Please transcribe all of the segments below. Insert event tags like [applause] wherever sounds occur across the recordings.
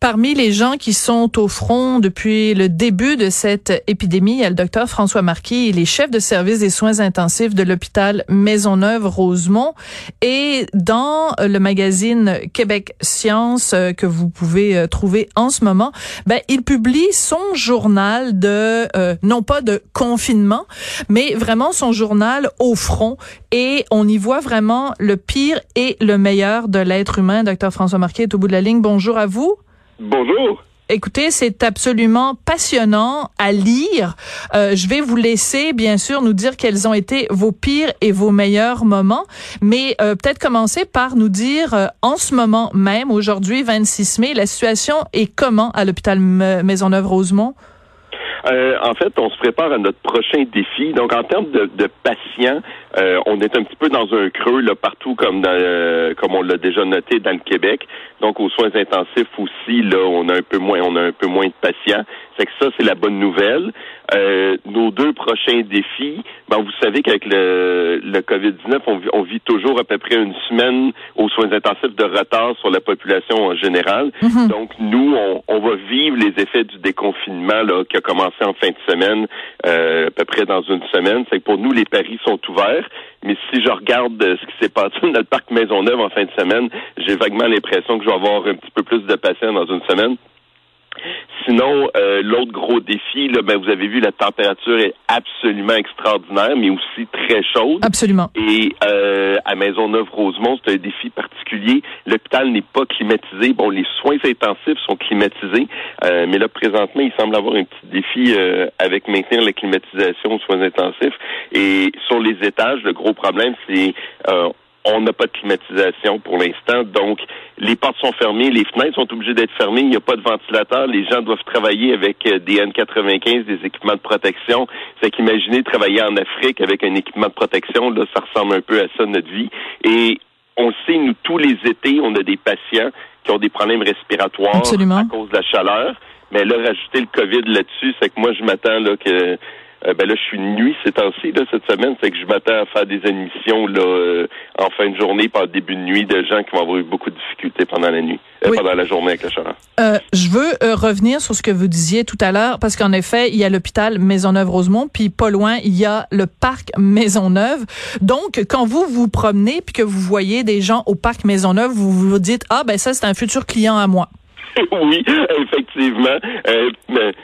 Parmi les gens qui sont au front depuis le début de cette épidémie, il y a le docteur François Marquis, il est chef de service des soins intensifs de l'hôpital Maisonneuve-Rosemont. Et dans le magazine Québec Science euh, que vous pouvez euh, trouver en ce moment, ben, il publie son journal de, euh, non pas de confinement, mais vraiment son journal au front. Et on y voit vraiment le pire et le meilleur de l'être humain. Docteur François Marquis est au bout de la ligne. Bonjour à vous. Bonjour. Écoutez, c'est absolument passionnant à lire. Euh, je vais vous laisser, bien sûr, nous dire quels ont été vos pires et vos meilleurs moments, mais euh, peut-être commencer par nous dire, euh, en ce moment même, aujourd'hui, 26 mai, la situation est comment à l'hôpital Maisonneuve-Rosemont? En fait, on se prépare à notre prochain défi. Donc, en termes de, de patients, euh, on est un petit peu dans un creux là partout, comme dans, euh, comme on l'a déjà noté dans le Québec. Donc, aux soins intensifs aussi, là, on a un peu moins, on a un peu moins de patients. C'est que ça, c'est la bonne nouvelle. Euh, nos deux prochains défis, ben, vous savez qu'avec le, le COVID-19, on, on, vit toujours à peu près une semaine aux soins intensifs de retard sur la population en général. Mhm. Donc, nous, on, on, va vivre les effets du déconfinement là, qui a commencé en fin de semaine, euh, à peu près dans une semaine. C'est que pour nous, les paris sont ouverts. Mais si je regarde ce qui s'est passé dans le parc Maisonneuve en fin de semaine, j'ai vaguement l'impression que je vais avoir un petit peu plus de patients dans une semaine. Sinon, euh, l'autre gros défi, là, ben, vous avez vu, la température est absolument extraordinaire, mais aussi très chaude. Absolument. Et euh, à Maisonneuve-Rosemont, c'est un défi particulier. L'hôpital n'est pas climatisé. Bon, les soins intensifs sont climatisés, euh, mais là, présentement, il semble avoir un petit défi euh, avec maintenir la climatisation aux soins intensifs. Et sur les étages, le gros problème, c'est euh, on n'a pas de climatisation pour l'instant, donc les portes sont fermées, les fenêtres sont obligées d'être fermées, il n'y a pas de ventilateur, les gens doivent travailler avec euh, des N95, des équipements de protection. C'est qu'imaginer travailler en Afrique avec un équipement de protection, là, ça ressemble un peu à ça notre vie. Et on sait, nous, tous les étés, on a des patients qui ont des problèmes respiratoires Absolument. à cause de la chaleur. Mais là, rajouter le COVID là-dessus, c'est que moi, je m'attends là que euh, ben là, je suis nuit ces temps-ci, là, cette semaine, c'est que je m'attends à faire des admissions là, euh, en fin de journée, par début de nuit, de gens qui vont avoir eu beaucoup de difficultés pendant la nuit, euh, Oui. pendant la journée avec la chaleur. Euh, je veux euh, revenir sur ce que vous disiez tout à l'heure, parce qu'en effet, il y a l'hôpital Maisonneuve-Rosemont, puis pas loin, il y a le parc Maisonneuve. Donc, quand vous vous promenez, puis que vous voyez des gens au parc Maisonneuve, vous vous dites, ah ben ça, c'est un futur client à moi. [laughs] oui, effectivement. Euh,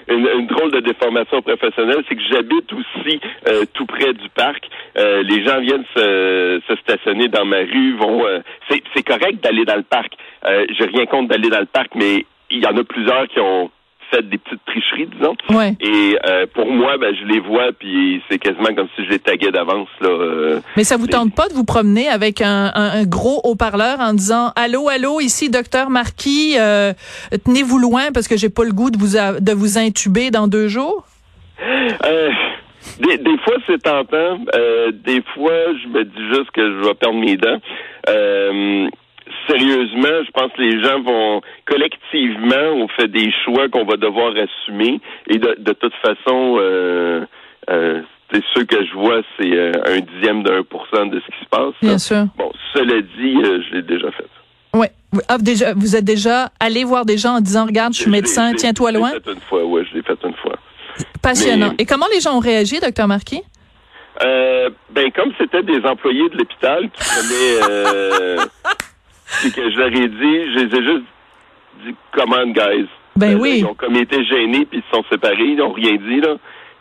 une, une drôle de déformation professionnelle, c'est que j'habite aussi euh, tout près du parc. Euh, les gens viennent se, se stationner dans ma rue, vont. euh, c'est, c'est correct d'aller dans le parc. Euh, J'ai rien contre d'aller dans le parc, mais il y en a plusieurs qui ont fait des petites tricheries, disons. Ouais. Et euh, pour moi, ben, je les vois, puis c'est quasiment comme si je les taguais d'avance. Là, euh, Mais ça vous Les- tente pas de vous promener avec un, un- un gros haut-parleur en disant allô allô ici docteur Marquis euh, tenez-vous loin parce que j'ai pas le goût de vous a- de vous intuber dans deux jours. Des, des fois, c'est tentant. Des fois, je me dis juste que je vais perdre mes dents. Sérieusement, je pense que les gens vont collectivement, on fait des choix qu'on va devoir assumer. Et de, de toute façon, euh, euh, c'est ceux que je vois, c'est euh, un dixième d'un pour cent de ce qui se passe. Bien sûr. Bon, cela dit, euh, je l'ai déjà fait. Vous- Ah, déjà, vous êtes déjà allé voir des gens en disant regarde je suis médecin tiens-toi je l'ai loin. fait une fois, ouais, je l'ai fait une fois. Passionnant. mais- Et comment les gens ont réagi docteur Marquis? Euh, ben comme c'était des employés de l'hôpital qui prenaient euh, [laughs] puis que je leur ai dit, je les ai juste dit come on guys. Ben Euh, oui. Ils ont comme été gênés puis ils se sont séparés, ils n'ont rien dit là.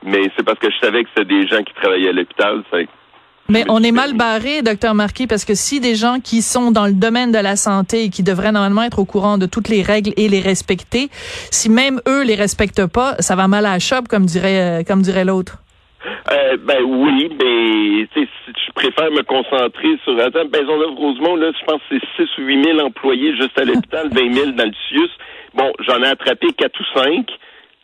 Mais c'est parce que je savais que c'était des gens qui travaillaient à l'hôpital. c'est- Mais on est mal barré, docteur Marquis, parce que si des gens qui sont dans le domaine de la santé et qui devraient normalement être au courant de toutes les règles et les respecter, si même eux les respectent pas, ça va mal à la chope, comme dirait, euh, comme dirait l'autre. Euh, ben oui, mais tu sais, si je préfère me concentrer sur attends, Maisonneuve-Rosemont, là, je pense que c'est 6 ou 8 000 employés juste à l'hôpital, [laughs] 20 000 dans le CIUS. Bon, j'en ai attrapé 4 ou 5.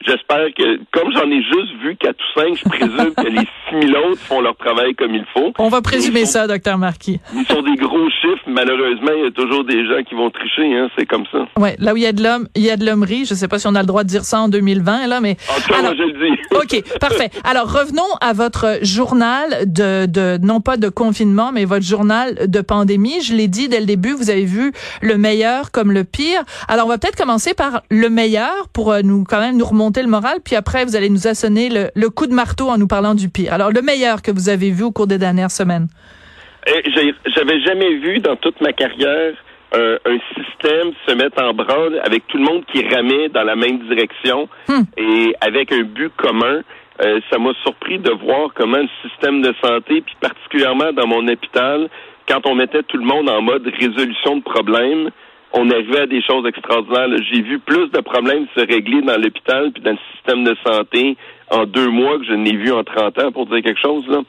J'espère que, comme j'en ai juste vu quatre ou cinq, je présume que les [laughs] 6000 autres font leur travail comme il faut. On va présumer ça, docteur Marquis. Ils sont des gros chiffres. Malheureusement, il y a toujours des gens qui vont tricher, hein. C'est comme ça. Ouais, là où il y a de l'homme, il y a de l'hommerie. Je sais pas si on a le droit de dire ça en 2020, là, mais. En tout cas, moi, je le dis. [laughs] OK, parfait. Alors, revenons à votre journal de, de, non pas de confinement, mais votre journal de pandémie. Je l'ai dit dès le début, vous avez vu le meilleur comme le pire. Alors, on va peut-être commencer par le meilleur pour euh, nous, quand même, nous remonter le moral. Puis après, vous allez nous assonner le, le coup de marteau en nous parlant du pire. Alors, le meilleur que vous avez vu au cours des dernières semaines? Eh, j'avais jamais vu dans toute ma carrière un, un, système se mettre en branle avec tout le monde qui ramait dans la même direction Hmm. et avec un but commun. Euh, ça m'a surpris de voir comment le système de santé, puis particulièrement dans mon hôpital, quand on mettait tout le monde en mode résolution de problèmes, on arrivait à des choses extraordinaires. J'ai vu plus de problèmes se régler dans l'hôpital puis dans le système de santé en deux mois que je n'ai vu en 30 ans, pour dire quelque chose. Là.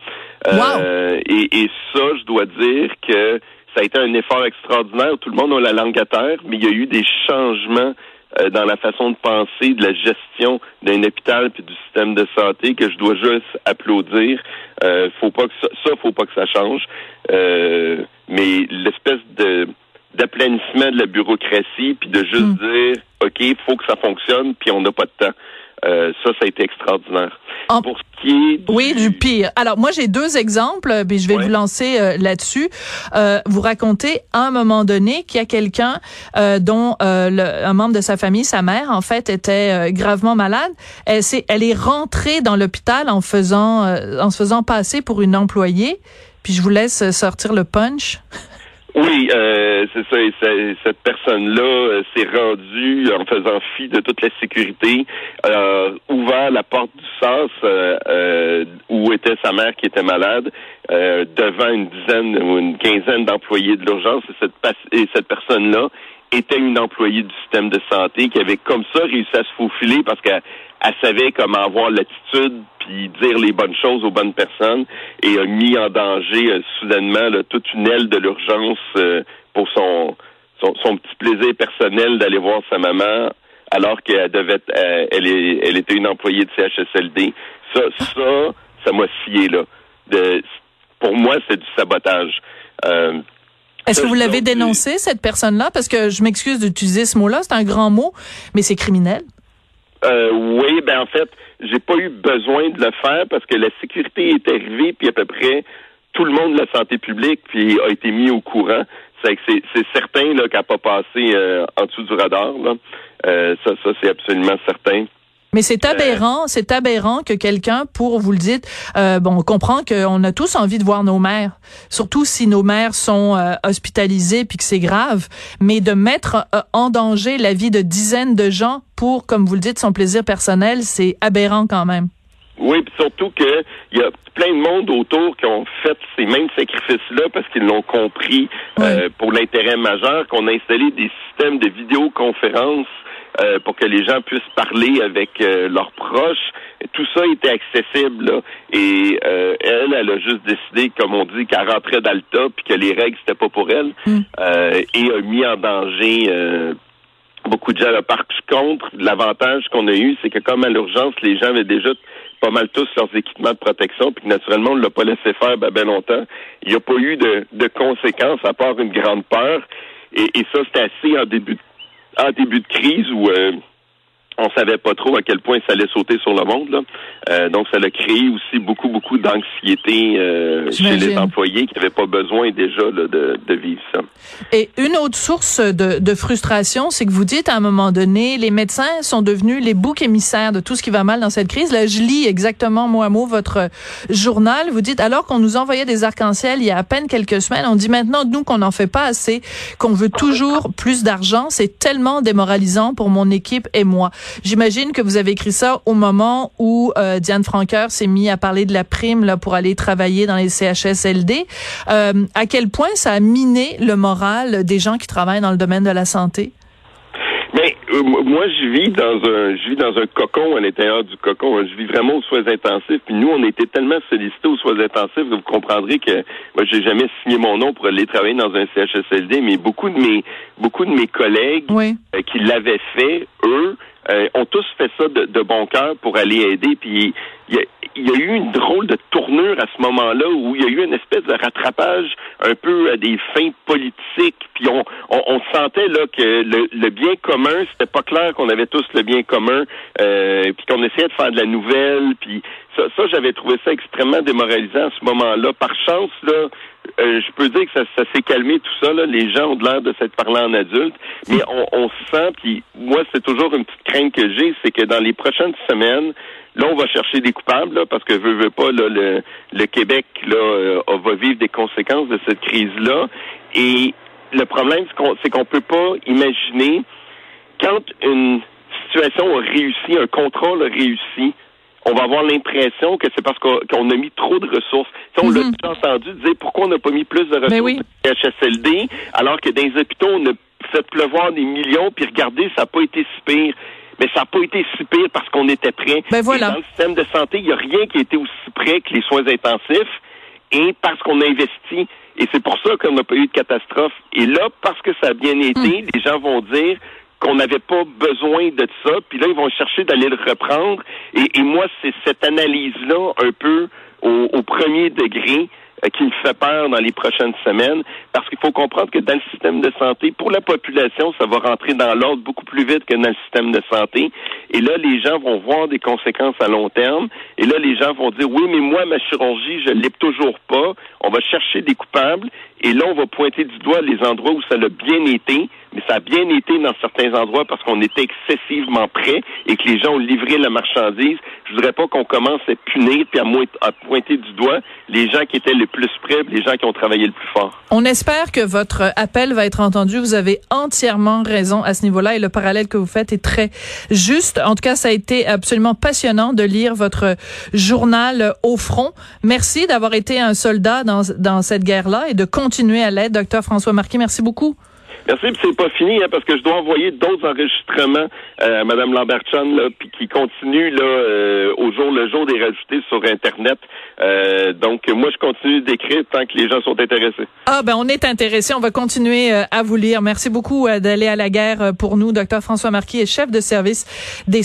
Euh, et, et ça, je dois dire que ça a été un effort extraordinaire. Tout le monde a la langue à terre, mais il y a eu des changements euh, dans la façon de penser de la gestion d'un hôpital puis du système de santé que je dois juste applaudir. Euh, faut pas que ça, ça, faut pas que ça change. Euh, mais de la bureaucratie puis de juste Mm. dire ok, il faut que ça fonctionne puis on n'a pas de temps. Euh, ça, ça a été extraordinaire. En- Pour ce qui est du, Oui, du pire. Alors moi j'ai deux exemples, puis je vais Ouais. vous lancer euh, là-dessus. Euh, vous racontez à un moment donné qu'il y a quelqu'un euh, dont euh, le- un membre de sa famille, sa mère en fait, était gravement malade. Elle, s'est- elle est rentrée dans l'hôpital en faisant euh, en se faisant passer pour une employée. Puis je vous laisse sortir le punch. [laughs] Oui, euh, c'est ça. et cette personne-là euh, s'est rendue en faisant fi de toute la sécurité, euh, ouvert la porte du sas euh, euh, où était sa mère qui était malade, euh, devant une dizaine ou une quinzaine d'employés de l'urgence. Et cette, cette personne-là était une employée du système de santé qui avait comme ça réussi à se faufiler parce qu'elle elle savait comment avoir l'attitude puis dire les bonnes choses aux bonnes personnes et a mis en danger euh, soudainement là, toute une aile de l'urgence euh, pour son, son son petit plaisir personnel d'aller voir sa maman alors qu'elle devait être- euh, elle est elle était une employée de CHSLD. Ça ça ça m'a scié là. De, pour moi c'est du sabotage. Euh, Est-ce que vous l'avez dénoncé cette personne-là? Parce que je m'excuse d'utiliser ce mot-là, c'est un grand mot, mais c'est criminel. Euh, oui, ben en fait, j'ai pas eu besoin de le faire parce que la sécurité est arrivée, puis à peu près tout le monde de la santé publique puis a été mis au courant. C'est c'est certain là qu'elle n'a pas passé euh, en dessous du radar. Là. Euh, ça, ça c'est absolument certain. Mais c'est aberrant, c'est aberrant que quelqu'un, pour vous le dites, euh, bon, on comprend qu'on a tous envie de voir nos mères, surtout si nos mères sont euh, hospitalisées puis que c'est grave, mais de mettre euh, en danger la vie de dizaines de gens pour, comme vous le dites, son plaisir personnel, c'est aberrant quand même. Oui, puis surtout que il y a plein de monde autour qui ont fait ces mêmes sacrifices-là parce qu'ils l'ont compris euh, pour l'intérêt majeur, qu'on a installé des systèmes de vidéoconférence euh, pour que les gens puissent parler avec euh, leurs proches. Tout ça était accessible. là. Et euh, elle, elle a juste décidé, comme on dit, qu'elle rentrait dans le top puis que les règles, c'était pas pour elle. Mm. Euh, et a mis en danger euh, beaucoup de gens. Là. Par contre, l'avantage qu'on a eu, c'est que comme à l'urgence, les gens avaient déjà pas mal tous leurs équipements de protection, puis que naturellement, on ne l'a pas laissé faire ben, ben longtemps. Il n'y a pas eu de, de conséquences à part une grande peur. Et, et ça, c'était assez en début de, en début de crise où euh, on savait pas trop à quel point ça allait sauter sur le monde. Là. Euh, donc, ça a créé aussi beaucoup, beaucoup d'anxiété euh, chez les employés qui n'avaient pas besoin déjà là, de, de vivre ça. Et une autre source de, de frustration, c'est que vous dites à un moment donné, les médecins sont devenus les boucs émissaires de tout ce qui va mal dans cette crise. Là, je lis exactement mot à mot votre journal. Vous dites, alors qu'on nous envoyait des arcs-en-ciel il y a à peine quelques semaines, on dit maintenant, nous, qu'on n'en fait pas assez, qu'on veut toujours plus d'argent. C'est tellement démoralisant pour mon équipe et moi. J'imagine que vous avez écrit ça au moment où euh, Diane Franqueur s'est mis à parler de la prime là, pour aller travailler dans les CHSLD. Euh, à quel point ça a miné le moral des gens qui travaillent dans le domaine de la santé? Mais euh, moi, je vis dans un, je vis dans un cocon à l'intérieur du cocon. Je vis vraiment aux soins intensifs. Puis nous, on a été tellement sollicités aux soins intensifs que vous comprendrez que moi, j'ai jamais signé mon nom pour aller travailler dans un CHSLD, mais beaucoup de mes, beaucoup de mes collègues Oui. euh, qui l'avaient fait, eux, euh, ont tous fait ça de, de bon cœur pour aller aider. Puis il y, y a eu une drôle de tournure à ce moment-là où il y a eu une espèce de rattrapage un peu à des fins politiques. Puis on, on, on sentait là que le, le bien commun, c'était pas clair qu'on avait tous le bien commun. Euh, puis qu'on essayait de faire de la nouvelle. Puis ça, ça j'avais trouvé ça extrêmement démoralisant à ce moment-là. Par chance, là, euh, je peux dire que ça, ça s'est calmé tout ça. Là. Les gens ont l'air de s'être parlé en adulte, mais on, on sent. Puis moi, c'est toujours une petite crainte que j'ai, c'est que dans les prochaines semaines, là, on va chercher des coupables, là, parce que veut, veut pas, là, le, le Québec là euh, va vivre des conséquences de cette crise-là. Et le problème, c'est qu'on, qu'on peut pas imaginer quand une situation a réussi, un contrôle a réussi, on va avoir l'impression que c'est parce qu'on a mis trop de ressources. on l'a Mhm. déjà entendu dire pourquoi on n'a pas mis plus de ressources Mais oui. au HSLD, alors que dans les hôpitaux, on a fait pleuvoir des millions, puis regardez, ça n'a pas été si pire. Mais ça n'a pas été si pire parce qu'on était prêt. Ben voilà. Dans le système de santé, il n'y a rien qui a été aussi près que les soins intensifs et parce qu'on a investi. Et c'est pour ça qu'on n'a pas eu de catastrophe. Et là, parce que ça a bien été, les gens vont dire qu'on n'avait pas besoin de ça, puis là, ils vont chercher d'aller le reprendre. Et, et moi, c'est cette analyse-là, un peu au, au premier degré, euh, qui me fait peur dans les prochaines semaines, parce qu'il faut comprendre que dans le système de santé, pour la population, ça va rentrer dans l'ordre beaucoup plus vite que dans le système de santé. Et là, les gens vont voir des conséquences à long terme. Et là, les gens vont dire, oui, mais moi, ma chirurgie, je l'ai toujours pas. On va chercher des coupables. Et là, on va pointer du doigt les endroits où ça a bien été, mais ça a bien été dans certains endroits parce qu'on était excessivement prêts et que les gens ont livré la marchandise. Je voudrais pas qu'on commence à punir puis à, à pointer du doigt les gens qui étaient le plus près, les gens qui ont travaillé le plus fort. On espère que votre appel va être entendu. Vous avez entièrement raison à ce niveau-là et le parallèle que vous faites est très juste. En tout cas, ça a été absolument passionnant de lire votre journal au front. Merci d'avoir été un soldat dans, dans cette guerre-là et de continuer à l'être. Docteur François Marquis, merci beaucoup. Merci, puis c'est pas fini, hein, parce que je dois envoyer d'autres enregistrements euh, à là, puis qui continuent là, euh, au jour le jour des rajoutés sur Internet. Euh, donc, moi, je continue d'écrire tant que les gens sont intéressés. Ah ben on est intéressé, on va continuer à vous lire. Merci beaucoup d'aller à la guerre pour nous. Docteur François Marquis est chef de service des